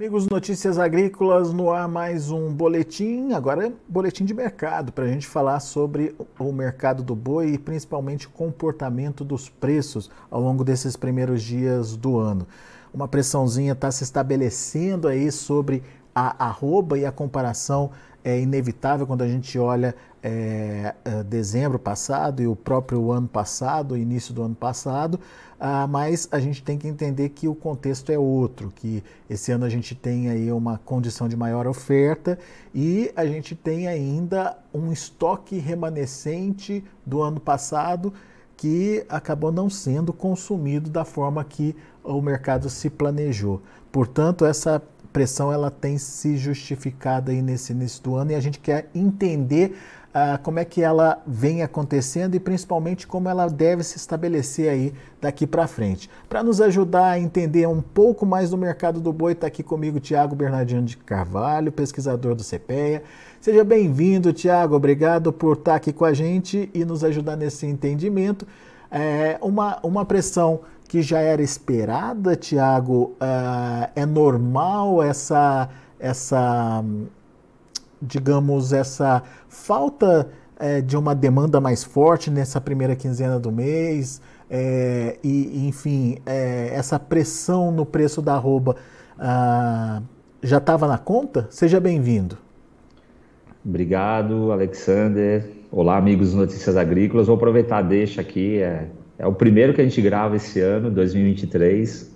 Amigos Notícias Agrícolas, no ar mais um boletim, agora é boletim de mercado, para a gente falar sobre o mercado do boi e principalmente o comportamento dos preços ao longo desses primeiros dias do ano. Uma pressãozinha está se estabelecendo aí sobre a arroba e a comparação é inevitável quando a gente olha é, é, dezembro passado e o próprio ano passado, início do ano passado, ah, mas a gente tem que entender que o contexto é outro, que esse ano a gente tem aí uma condição de maior oferta e a gente tem ainda um estoque remanescente do ano passado que acabou não sendo consumido da forma que o mercado se planejou. Portanto, essa pressão ela tem se justificado aí nesse início do ano e a gente quer entender uh, como é que ela vem acontecendo e principalmente como ela deve se estabelecer aí daqui para frente. Para nos ajudar a entender um pouco mais do mercado do boi, está aqui comigo Tiago Bernardino de Carvalho, pesquisador do CPEA. Seja bem-vindo, Tiago. Obrigado por estar tá aqui com a gente e nos ajudar nesse entendimento. É uma, uma pressão que já era esperada, Tiago? Uh, é normal essa, essa, digamos, essa falta é, de uma demanda mais forte nessa primeira quinzena do mês? É, e, enfim, é, essa pressão no preço da arroba uh, já estava na conta? Seja bem-vindo. Obrigado, Alexander. Olá, amigos Notícias Agrícolas. Vou aproveitar, deixa aqui. É é o primeiro que a gente grava esse ano, 2023.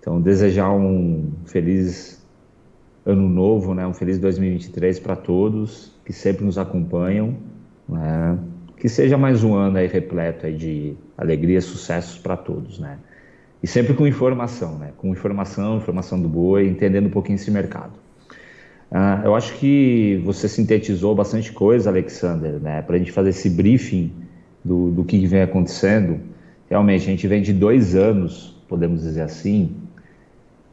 Então, desejar um feliz ano novo, né? um feliz 2023 para todos que sempre nos acompanham. Né? Que seja mais um ano aí repleto aí de alegria, sucessos para todos. Né? E sempre com informação, né? com informação, informação do boi, entendendo um pouquinho esse mercado. Uh, eu acho que você sintetizou bastante coisa, Alexander, né? para a gente fazer esse briefing do, do que vem acontecendo. Realmente, a gente vem de dois anos, podemos dizer assim,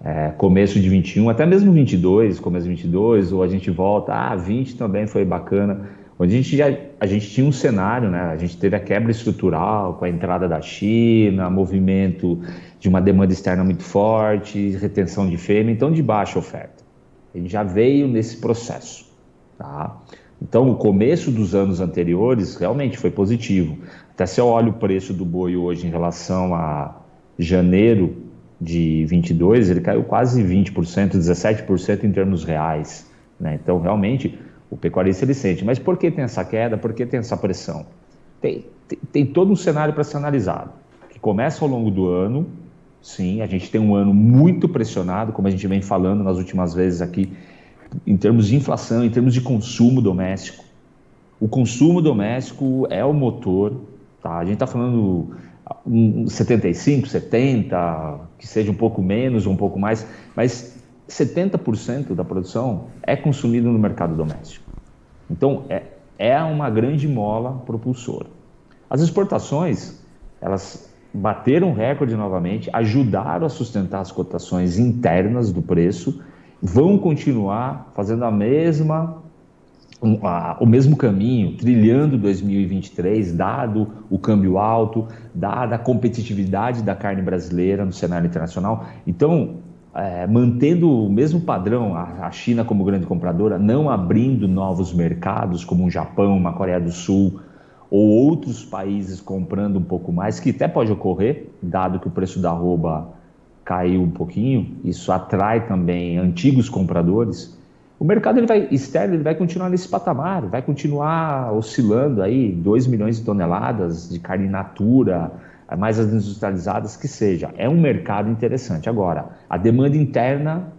é, começo de 21, até mesmo 22, começo de 22, ou a gente volta, ah, 20 também foi bacana, onde a gente, já, a gente tinha um cenário, né? A gente teve a quebra estrutural com a entrada da China, movimento de uma demanda externa muito forte, retenção de fêmea, então de baixa oferta. A gente já veio nesse processo, tá? Então, o começo dos anos anteriores realmente foi positivo. Até se eu olho o preço do boi hoje em relação a janeiro de 22, ele caiu quase 20%, 17% em termos reais. Né? Então, realmente, o pecuarista ele sente. Mas por que tem essa queda? Por que tem essa pressão? Tem, tem, tem todo um cenário para ser analisado, que começa ao longo do ano. Sim, a gente tem um ano muito pressionado, como a gente vem falando nas últimas vezes aqui, em termos de inflação, em termos de consumo doméstico. O consumo doméstico é o motor, tá? A gente está falando um 75, 70, que seja um pouco menos ou um pouco mais, mas 70% da produção é consumido no mercado doméstico. Então, é, é uma grande mola propulsora. As exportações, elas bateram recorde novamente, ajudaram a sustentar as cotações internas do preço, vão continuar fazendo a mesma o mesmo caminho, trilhando 2023, dado o câmbio alto, dada a competitividade da carne brasileira no cenário internacional. Então, é, mantendo o mesmo padrão, a, a, China como grande compradora, não abrindo novos mercados como o Japão, uma Coreia do Sul ou outros países comprando um pouco mais, que até pode ocorrer, dado que o preço da arroba caiu um pouquinho, isso atrai também antigos compradores. O mercado ele vai externo ele vai continuar nesse patamar, vai continuar oscilando aí 2 milhões de toneladas de carne natura, mais as industrializadas que seja. É um mercado interessante. Agora, a demanda interna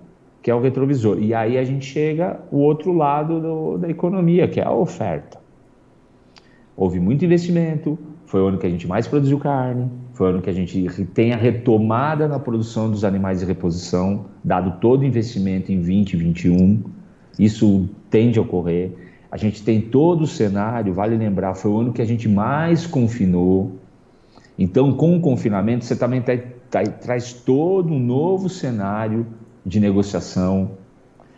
que é o retrovisor. E aí a gente chega o outro lado do, da economia, que é a oferta. Houve muito investimento, foi o ano que a gente mais produziu carne, foi o ano que a gente tem a retomada na produção dos animais de reposição, dado todo o investimento em 2021. Isso tende a ocorrer. A gente tem todo o cenário, vale lembrar, foi o ano que a gente mais confinou. Então, com o confinamento, você também tá, tá, traz todo um novo cenário de negociação,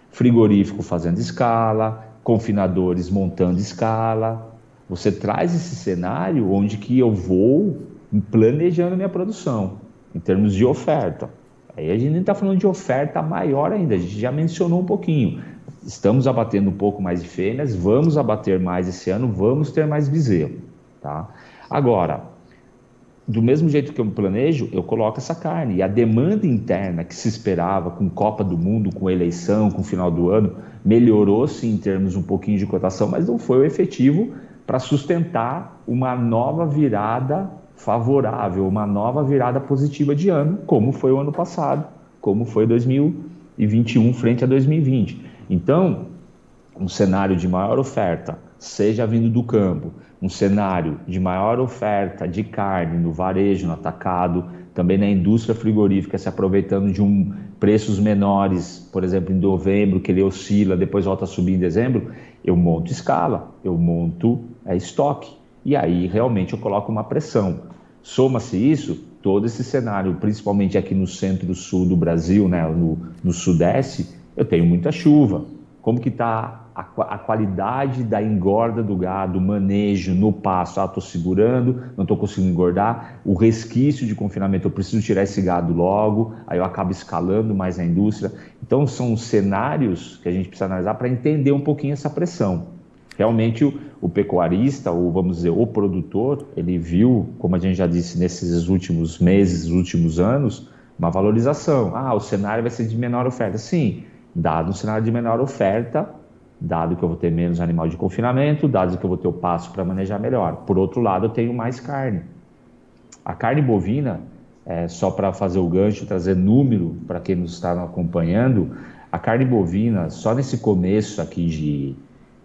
frigorífico fazendo escala, confinadores montando escala. Você traz esse cenário onde que eu vou planejando minha produção, em termos de oferta. Aí a gente está falando de oferta maior ainda, a gente já mencionou um pouquinho. Estamos abatendo um pouco mais de fêmeas, vamos abater mais esse ano, vamos ter mais bezerro. Tá? Agora, do mesmo jeito que eu planejo, eu coloco essa carne. E a demanda interna que se esperava com Copa do Mundo, com eleição, com final do ano, melhorou-se em termos um pouquinho de cotação, mas não foi o efetivo para sustentar uma nova virada favorável, uma nova virada positiva de ano, como foi o ano passado, como foi 2021 frente a 2020. Então, um cenário de maior oferta, seja vindo do campo, um cenário de maior oferta de carne no varejo, no atacado, também na indústria frigorífica se aproveitando de um preços menores, por exemplo, em novembro, que ele oscila, depois volta a subir em dezembro, eu monto escala, eu monto é, estoque. E aí realmente eu coloco uma pressão. Soma-se isso, todo esse cenário, principalmente aqui no centro-sul do Brasil, né, no, no sudeste, eu tenho muita chuva. Como que está a, a, qualidade da engorda do gado, manejo no pasto, ah, estou segurando, não estou conseguindo engordar, o resquício de confinamento, eu preciso tirar esse gado logo, aí eu acabo escalando mais a indústria. Então são cenários que a gente precisa analisar para entender um pouquinho essa pressão. Realmente o, o pecuarista, ou vamos dizer, o produtor, ele viu, como a gente já disse nesses últimos meses, últimos anos, uma valorização. Ah, o cenário vai ser de menor oferta. Sim, dado um cenário de menor oferta, dado que eu vou ter menos animal de confinamento, dado que eu vou ter o passo para manejar melhor. Por outro lado, eu tenho mais carne. A carne bovina, é, só para fazer o gancho, trazer número para quem nos está acompanhando, a carne bovina, só nesse começo aqui de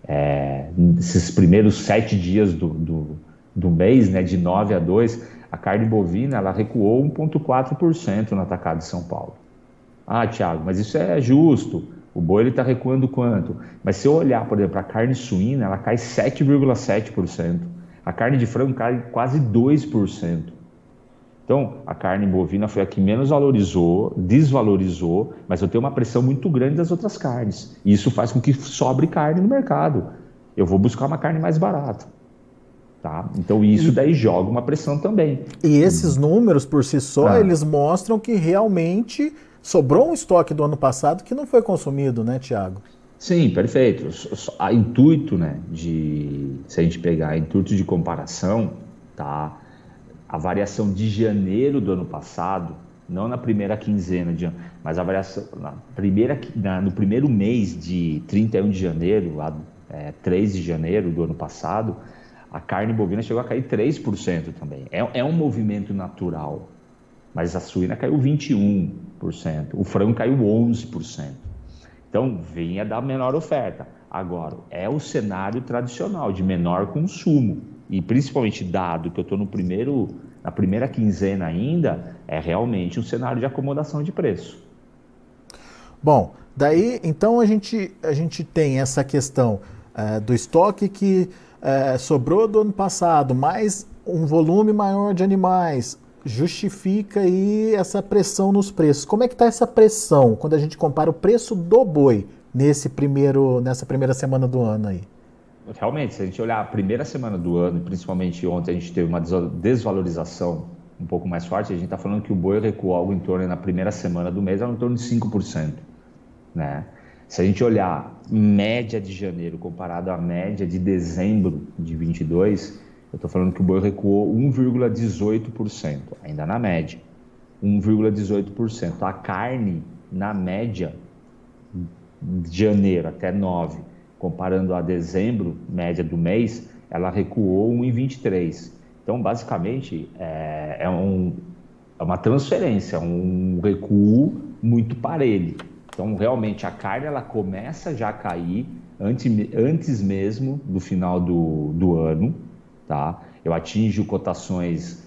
é, esses primeiros sete dias do, do, do, mês, né, de 9 a 2, a carne bovina ela recuou 1,4% no atacado de São Paulo. Ah, Tiago, mas isso é justo. O boi está recuando quanto? Mas se eu olhar, por exemplo, a carne suína, ela cai 7,7%. A carne de frango cai quase 2%. Então, a carne bovina foi a que menos valorizou, desvalorizou, mas eu tenho uma pressão muito grande das outras carnes. E isso faz com que sobre carne no mercado. Eu vou buscar uma carne mais barata. Tá? Então, isso daí joga uma pressão também. E esses números, por si só, ah. eles mostram que realmente sobrou um estoque do ano passado que não foi consumido, né, Tiago? Sim, perfeito. A intuito, né, de se a gente pegar intuito de comparação, tá? A variação de janeiro do ano passado, não na primeira quinzena de mas a variação na primeira na, no primeiro mês de 31 de janeiro, lá é, 3 de janeiro do ano passado, a carne bovina chegou a cair 3% também. É, é um movimento natural, mas a suína caiu 21%, o frango caiu 11%. Então, vinha da menor oferta. Agora, é o cenário tradicional de menor consumo. E principalmente dado que eu estou no primeiro, na primeira quinzena ainda, é realmente um cenário de acomodação de preço. Bom, daí então a gente, a gente tem essa questão é, do estoque que é, sobrou do ano passado, mais um volume maior de animais, justifica aí essa pressão nos preços. Como é que está essa pressão quando a gente compara o preço do boi nesse primeiro, nessa primeira semana do ano aí? Realmente, se a gente olhar a primeira semana do ano, principalmente ontem a gente teve uma desvalorização um pouco mais forte, a gente está falando que o boi recuou algo em torno, na primeira semana do mês, algo em torno de 5%. Né? Se a gente olhar média de janeiro comparado à média de dezembro de 22, eu estou falando que o boi recuou 1,18%, ainda na média. 1,18%. A carne, na média, de janeiro até 9, comparando a dezembro, média do mês, ela recuou 1,23%. Então, basicamente, é, é, um, é uma transferência, um recuo muito parelho. Então, realmente, a carne ela começa já a cair antes, antes mesmo do final do, do ano, tá? Eu atinjo cotações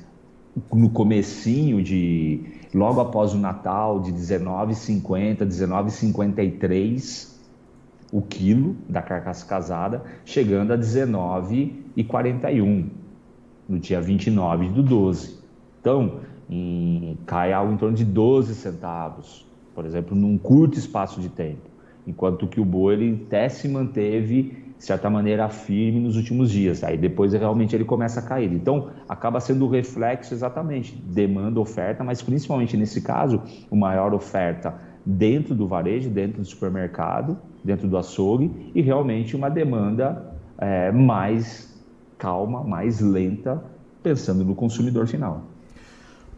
no comecinho de logo após o Natal de 19,50, 19,53 o quilo da carcaça casada, chegando a 19,41 no dia 29 do 12. Então, em, cai algo em torno de 12 centavos, por exemplo, num curto espaço de tempo. enquanto que o boi ele até se manteve de certa maneira firme nos últimos dias. Aí depois realmente ele começa a cair. Então acaba sendo o reflexo exatamente demanda oferta, mas principalmente nesse caso, o maior oferta dentro do varejo, dentro do supermercado, dentro do açougue e realmente uma demanda é, mais calma, mais lenta, pensando no consumidor final.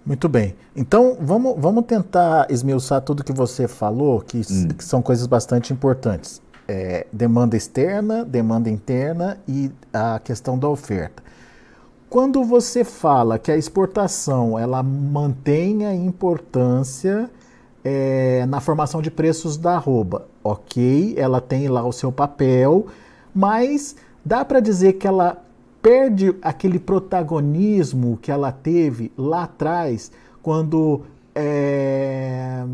Muito bem. Então, vamos, vamos tentar esmiuçar tudo que você falou, que, hum. que são coisas bastante importantes. É, demanda externa, demanda interna e a questão da oferta. Quando você fala que a exportação ela mantém a importância é, na formação de preços da arroba, ok, ela tem lá o seu papel, mas dá para dizer que ela perde aquele protagonismo que ela teve lá atrás, quando é,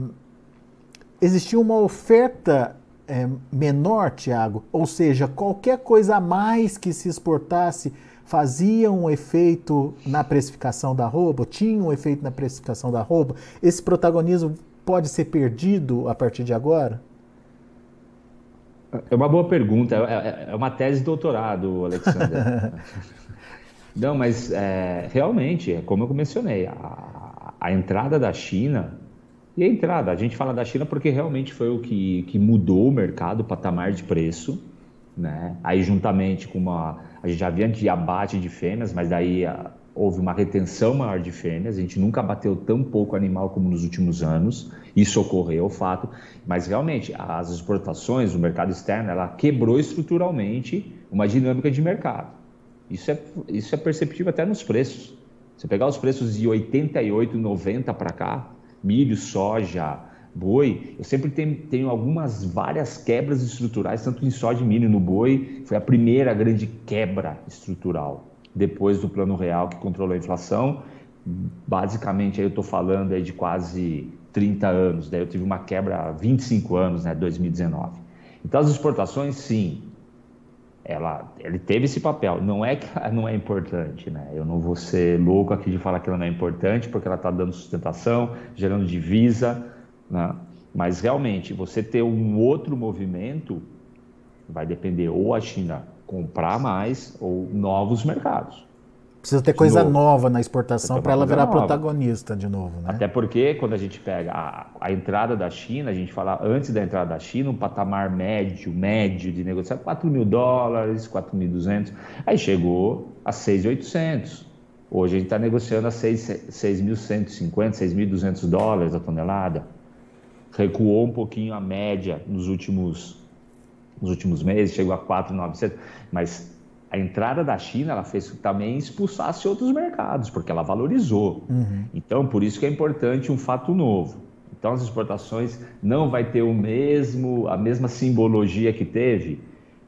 existia uma oferta é, menor, Tiago, ou seja, qualquer coisa a mais que se exportasse fazia um efeito na precificação da roupa, tinha um efeito na precificação da roupa. Esse protagonismo pode ser perdido a partir de agora? É uma boa pergunta. É, é, é uma tese de doutorado, Alexandre. Não, mas é, realmente, é como eu mencionei, a, a, entrada da China, e a entrada, a gente fala da China porque realmente foi o que, que mudou o mercado, o patamar de preço, né? Aí juntamente com uma, a gente já via de abate de fêmeas, mas daí a, houve uma retenção maior de fêmeas, a gente nunca bateu tão pouco animal como nos últimos anos, isso ocorreu, fato, mas realmente as exportações, o mercado externo, ela quebrou estruturalmente uma dinâmica de mercado. Isso é, isso é perceptível até nos preços. Você pegar os preços de 88, 90 para cá, milho, soja, boi, eu sempre tenho, tenho, algumas várias quebras estruturais, tanto em soja e milho no boi, foi a primeira grande quebra estrutural depois do plano real que controlou a inflação. Basicamente, aí eu estou falando aí de quase 30 anos, daí eu tive uma quebra há 25 anos, né, 2019. Então, as exportações, sim, ela, ele teve esse papel. Não é que ela não é importante, né? Eu não vou ser louco aqui de falar que ela não é importante, porque ela está dando sustentação, gerando divisa, né? Mas realmente, você ter um outro movimento vai depender ou a China comprar mais ou novos mercados. Precisa ter coisa nova na exportação para ela virar nova. protagonista de novo. Né? Até porque quando a gente pega a, a, entrada da China, a gente fala antes da entrada da China, um patamar médio, médio de negociar 4 mil dólares, 4.200, aí chegou a 6.800. Hoje a gente está negociando a 6.150, 6.200 dólares a tonelada. Recuou um pouquinho a média nos últimos nos últimos meses, chegou a 4,900, mas a entrada da China ela fez que também expulsasse outros mercados, porque ela valorizou. Uhum. Então, por isso que é importante um fato novo. Então, as exportações não vai ter o mesmo, a mesma simbologia que teve.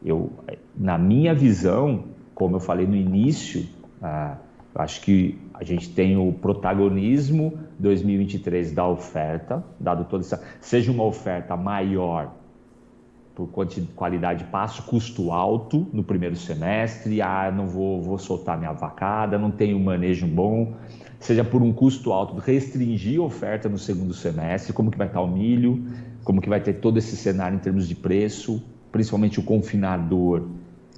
Eu, na minha visão, como eu falei no início, ah, eu acho que a gente tem o protagonismo 2023 da oferta, dado toda essa, seja uma oferta maior por qualidade de passo, custo alto no primeiro semestre, ah, não vou, vou soltar minha vacada, não tenho manejo bom, seja por um custo alto, restringir a oferta no segundo semestre, como que vai estar o milho, como que vai ter todo esse cenário em termos de preço, principalmente o confinador,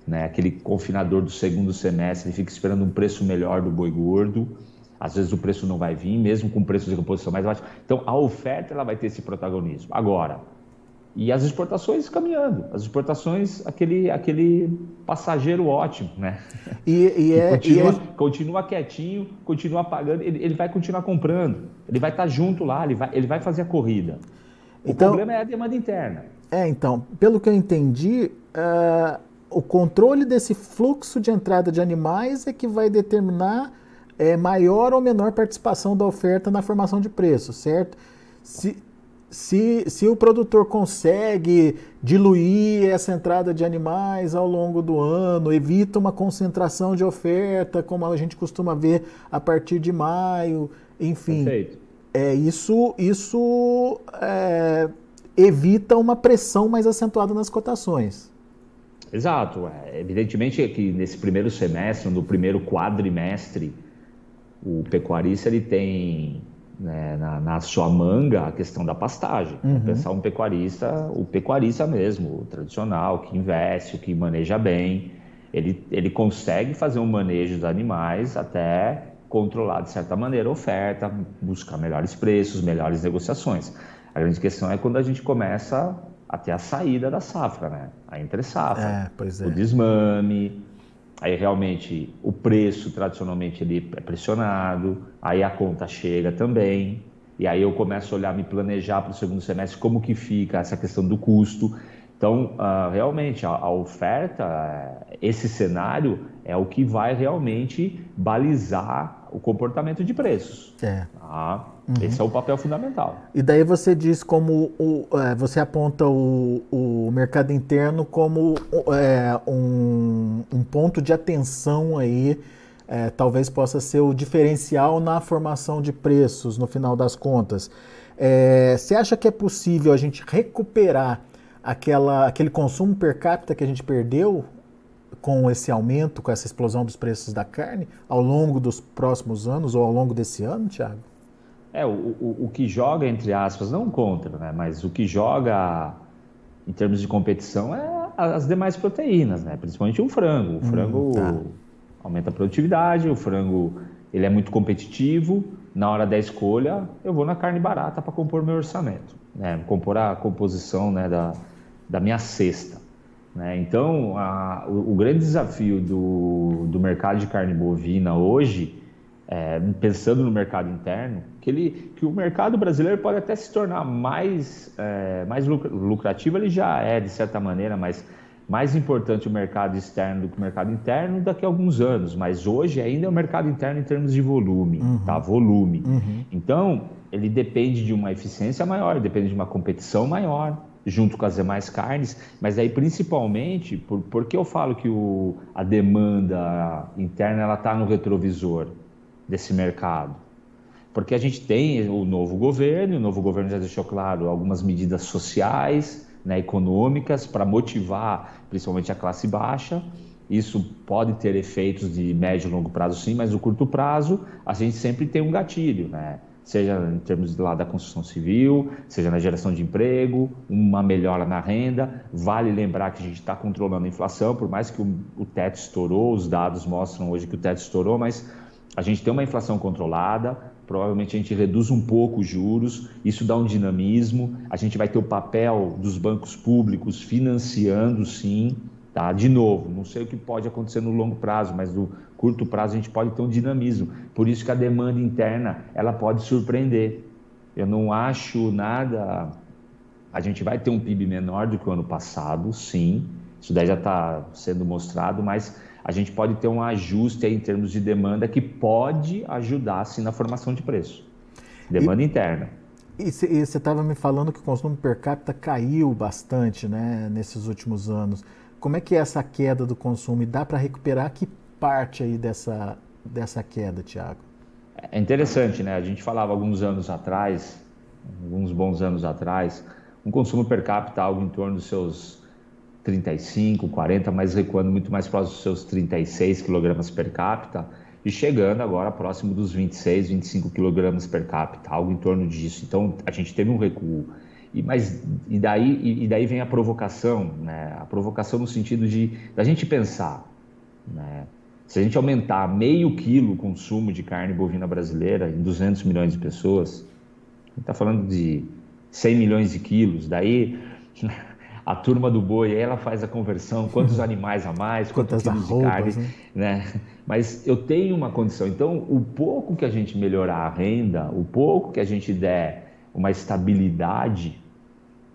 né? aquele confinador do segundo semestre, ele fica esperando um preço melhor do boi gordo, às vezes o preço não vai vir, mesmo com preço de reposição mais baixo. Então, a oferta ela vai ter esse protagonismo. Agora, e as exportações caminhando, as exportações, aquele, aquele passageiro ótimo, né? E, e é, continua, e é... continua quietinho, continua pagando, ele, ele vai continuar comprando, ele vai estar junto lá, ele vai, ele vai fazer a corrida. O então, problema é a demanda interna. É, então, pelo que eu entendi, uh, o controle desse fluxo de entrada de animais é que vai determinar é, maior ou menor participação da oferta na formação de preço, certo? Se, se, se o produtor consegue diluir essa entrada de animais ao longo do ano, evita uma concentração de oferta, como a gente costuma ver a partir de maio, enfim. Perfeito. É, isso isso é, evita uma pressão mais acentuada nas cotações. Exato. É, evidentemente que nesse primeiro semestre, no primeiro quadrimestre, o pecuarista ele tem né, na, na, sua manga a questão da pastagem. Uhum. Pensar um pecuarista, o pecuarista mesmo, o tradicional, que investe, o que maneja bem, ele, ele consegue fazer um manejo dos animais até controlar de certa maneira a oferta, buscar melhores preços, melhores negociações. A grande questão é quando a gente começa a ter a saída da safra, né? A entre safra, é, é. o desmame, aí realmente o preço tradicionalmente ele é pressionado, aí a conta chega também, e aí eu começo a olhar, me planejar para o segundo semestre como que fica essa questão do custo. Então, uh, realmente, a, a, oferta, esse cenário é o que vai realmente balizar o comportamento de preços. É. Tá? Uhum. Esse é o papel fundamental. E daí você diz como o, é, você aponta o, o mercado interno como é, um, um, ponto de atenção aí, é, talvez possa ser o diferencial na formação de preços no final das contas. É, você acha que é possível a gente recuperar aquela, aquele consumo per capita que a gente perdeu com esse aumento, com essa explosão dos preços da carne ao longo dos próximos anos ou ao longo desse ano, Tiago? É, o, o, o, que joga, entre aspas, não contra, né? mas o que joga em termos de competição é as demais proteínas, né? principalmente o frango. O hum, frango hum, tá. aumenta a produtividade, o frango ele é muito competitivo. Na hora da escolha, eu vou na carne barata para compor meu orçamento, né? compor a composição né, da, da minha cesta. Né? Então, a, o, o, grande desafio do, do mercado de carne bovina hoje é, pensando no mercado interno, que, ele, que o mercado brasileiro pode até se tornar mais, é, mais lucrativo, ele já é de certa maneira, mas mais importante o mercado externo do que o mercado interno daqui a alguns anos, mas hoje ainda é o mercado interno em termos de volume, uhum. tá? Volume. Uhum. Então, ele depende de uma eficiência maior, depende de uma competição maior, junto com as demais carnes, mas aí principalmente, por, porque eu falo que o, a demanda interna ela está no retrovisor? desse mercado. Porque a gente tem o novo governo, o novo governo já deixou claro algumas medidas sociais, né, econômicas, para motivar principalmente a classe baixa. Isso pode ter efeitos de médio e longo prazo, sim, mas no curto prazo a gente sempre tem um gatilho, né? Seja em termos lá da construção civil, seja na geração de emprego, uma melhora na renda. Vale lembrar que a gente está controlando a inflação, por mais que o, o teto estourou, os dados mostram hoje que o teto estourou, mas a gente tem uma inflação controlada, provavelmente a gente reduz um pouco os juros, isso dá um dinamismo, a gente vai ter o papel dos bancos públicos financiando sim, tá? De novo, não sei o que pode acontecer no longo prazo, mas no curto prazo a gente pode ter um dinamismo. Por isso que a demanda interna, ela pode surpreender. Eu não acho nada a gente vai ter um PIB menor do que o ano passado, sim. Isso daí já está sendo mostrado, mas a gente pode ter um ajuste em termos de demanda que pode ajudar sim na formação de preço. Demanda e, interna. E você estava me falando que o consumo per capita caiu bastante né, nesses últimos anos. Como é que é essa queda do consumo? E dá para recuperar que parte aí dessa, dessa queda, Tiago? É interessante, né? A gente falava alguns anos atrás, alguns bons anos atrás, um consumo per capita algo em torno dos seus 35, 40, mas recuando muito mais próximo dos seus 36 kg per capita e chegando agora próximo dos 26, 25 kg per capita, algo em torno disso. Então a gente teve um recuo. E, mas, e, daí, e, e daí vem a provocação, né? a provocação no sentido de da gente pensar. Né? Se a gente aumentar meio quilo o consumo de carne bovina brasileira em 200 milhões de pessoas, a gente está falando de 100 milhões de quilos, daí a turma do boi, ela faz a conversão, quantos animais a mais, quantos quilos de carne, né? né? Mas eu tenho uma condição. Então, o pouco que a gente melhorar a renda, o pouco que a gente der uma estabilidade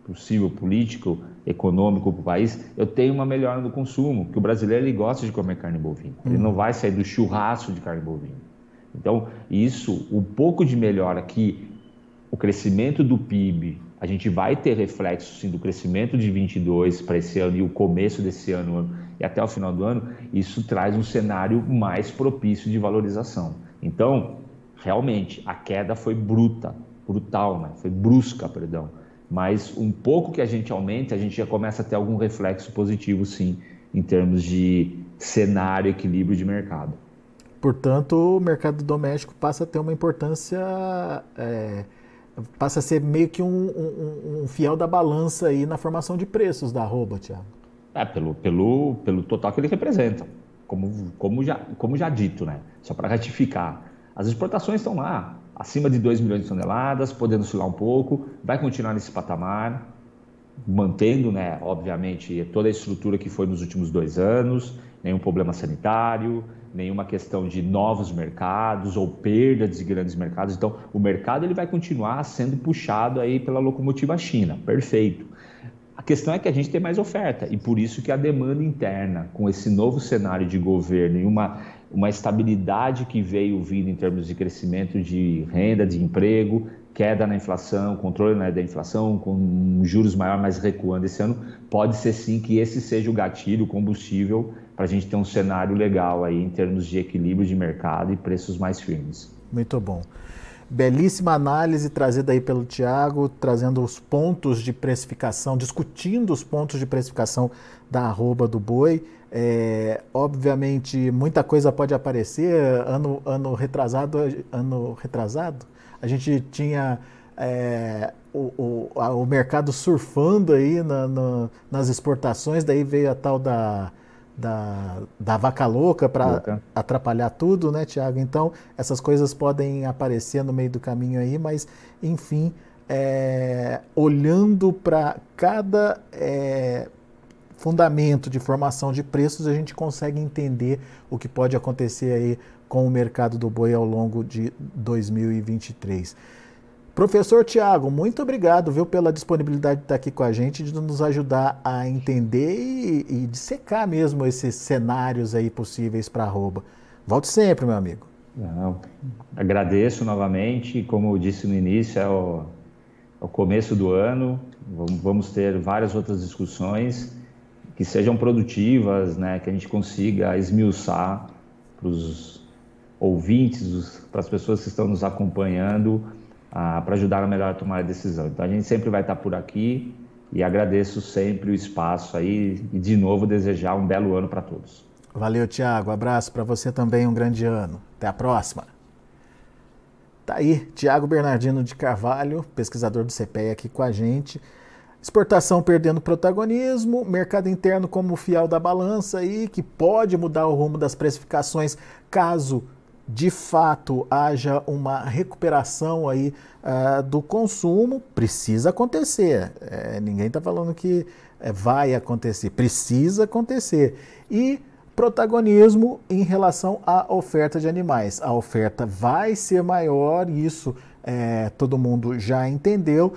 possível político, econômico para o país, eu tenho uma melhora no consumo, que o brasileiro ele gosta de comer carne bovina. Ele não vai sair do churrasco de carne bovina. Então, isso, o pouco de melhora que o crescimento do PIB a gente vai ter reflexo sim do crescimento de 22 para esse ano e o começo desse ano e até o final do ano, isso traz um cenário mais propício de valorização. Então, realmente, a queda foi bruta, brutal, né? foi brusca, perdão. Mas um pouco que a gente aumente, a gente já começa a ter algum reflexo positivo, sim, em termos de cenário, equilíbrio de mercado. portanto, o mercado doméstico passa a ter uma importância, é, passa a ser meio que um, um, um, fiel da balança aí na formação de preços da arroba, Tiago. É, pelo, pelo, pelo total que ele representa, como, como, já, como já dito, né? Só para ratificar. As exportações estão lá, acima de 2 milhões de toneladas, podendo oscilar um pouco, vai continuar nesse patamar, mantendo, né, obviamente, toda a estrutura que foi nos últimos dois anos, nenhum problema sanitário, nenhuma questão de novos mercados ou perda de grandes mercados. Então, o mercado ele vai continuar sendo puxado aí pela locomotiva China, perfeito. A questão é que a gente tem mais oferta e por isso que a demanda interna, com esse novo cenário de governo e uma, uma estabilidade que veio vindo em termos de crescimento de renda, de emprego, queda na inflação, controle né, da inflação, com juros maior, mas recuando esse ano, pode ser sim que esse seja o gatilho, o combustível, para a gente ter um cenário legal aí em termos de equilíbrio de mercado e preços mais firmes. Muito bom. Belíssima análise trazida aí pelo Tiago, trazendo os pontos de precificação, discutindo os pontos de precificação da arroba do boi. É, obviamente, muita coisa pode aparecer. Ano, ano retrasado, ano retrasado, a gente tinha é, o, o, a, o, mercado surfando aí na, na, nas exportações, daí veio a tal da da, da vaca louca para atrapalhar tudo, né, Tiago? Então, essas coisas podem aparecer no meio do caminho aí, mas, enfim, é, olhando para cada é, fundamento de formação de preços, a gente consegue entender o que pode acontecer aí com o mercado do boi ao longo de 2023. Professor Tiago, muito obrigado viu, pela disponibilidade de estar aqui com a gente, de nos ajudar a entender e, e dissecar mesmo esses cenários aí possíveis para arroba. Volte sempre, meu amigo. Não, agradeço novamente, como eu disse no início, é o, é o começo do ano, vamos ter várias outras discussões que sejam produtivas, né, que a gente consiga esmiuçar para os ouvintes, para as pessoas que estão nos acompanhando, para ajudar a melhor a tomar a decisão. Então a gente sempre vai estar por aqui e agradeço sempre o espaço aí e de novo desejar um belo ano para todos. Valeu, Tiago. Abraço para você também, um grande ano. Até a próxima. Tá aí, Tiago Bernardino de Carvalho, pesquisador do CPE aqui com a gente. Exportação perdendo protagonismo, mercado interno como fiel da balança aí, que pode mudar o rumo das precificações caso de fato haja uma recuperação aí uh, do consumo, precisa acontecer. É, ninguém está falando que é, vai acontecer, precisa acontecer. E protagonismo em relação à oferta de animais. A oferta vai ser maior, isso é, todo mundo já entendeu.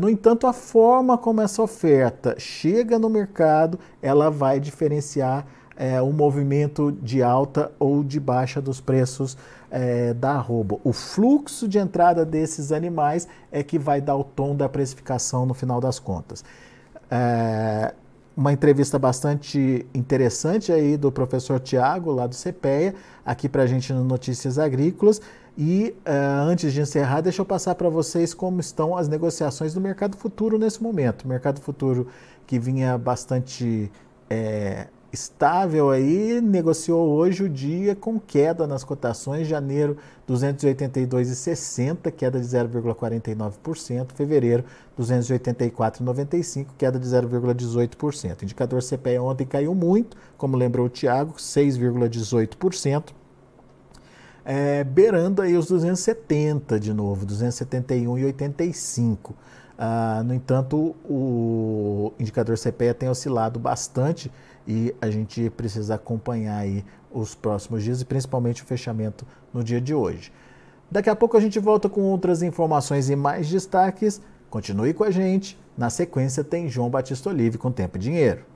No entanto, a forma como essa oferta chega no mercado, ela vai diferenciar é, um movimento de alta ou de baixa dos preços é, da arroba. O fluxo de entrada desses animais é que vai dar o tom da precificação no final das contas. É, uma entrevista bastante interessante aí do professor Tiago, lá do CPEA, aqui para a gente no Notícias Agrícolas. E uh, antes de encerrar, deixa eu passar para vocês como estão as negociações do mercado futuro nesse momento. O mercado futuro que vinha bastante é, estável aí, negociou hoje o dia com queda nas cotações, janeiro 282,60, queda de 0,49%, fevereiro 284,95, queda de 0,18%. O indicador CPE ontem caiu muito, como lembrou o Tiago, 6,18%. É, beirando aí os 270 de novo, 271,85. Ah, no entanto, o indicador CPE tem oscilado bastante e a gente precisa acompanhar aí os próximos dias e principalmente o fechamento no dia de hoje. Daqui a pouco a gente volta com outras informações e mais destaques. Continue com a gente. Na sequência tem João Batista Olive com Tempo e Dinheiro.